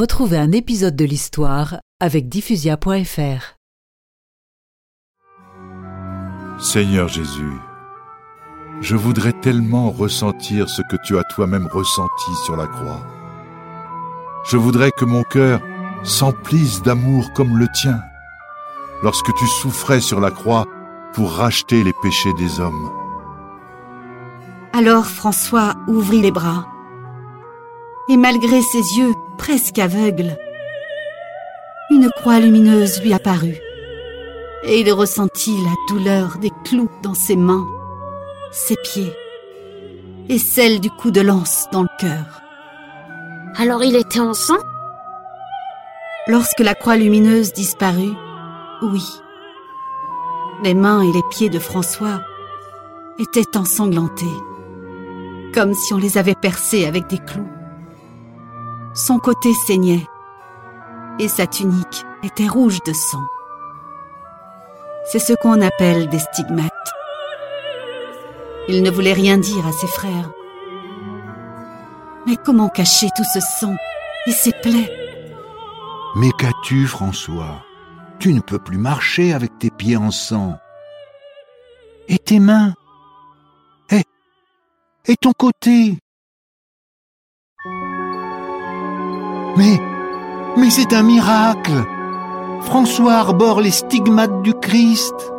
Retrouvez un épisode de l'histoire avec diffusia.fr. Seigneur Jésus, je voudrais tellement ressentir ce que tu as toi-même ressenti sur la croix. Je voudrais que mon cœur s'emplisse d'amour comme le tien, lorsque tu souffrais sur la croix pour racheter les péchés des hommes. Alors François ouvrit les bras, et malgré ses yeux presque aveugles, une croix lumineuse lui apparut, et il ressentit la douleur des clous dans ses mains, ses pieds, et celle du coup de lance dans le cœur. Alors il était en sang? Lorsque la croix lumineuse disparut, oui. Les mains et les pieds de François étaient ensanglantés, comme si on les avait percés avec des clous. Son côté saignait, et sa tunique était rouge de sang. C'est ce qu'on appelle des stigmates. Il ne voulait rien dire à ses frères. Mais comment cacher tout ce sang et ces plaies? Mais qu'as-tu, François? Tu ne peux plus marcher avec tes pieds en sang. Et tes mains? Et, et ton côté? Mais, mais c'est un miracle. François arbore les stigmates du Christ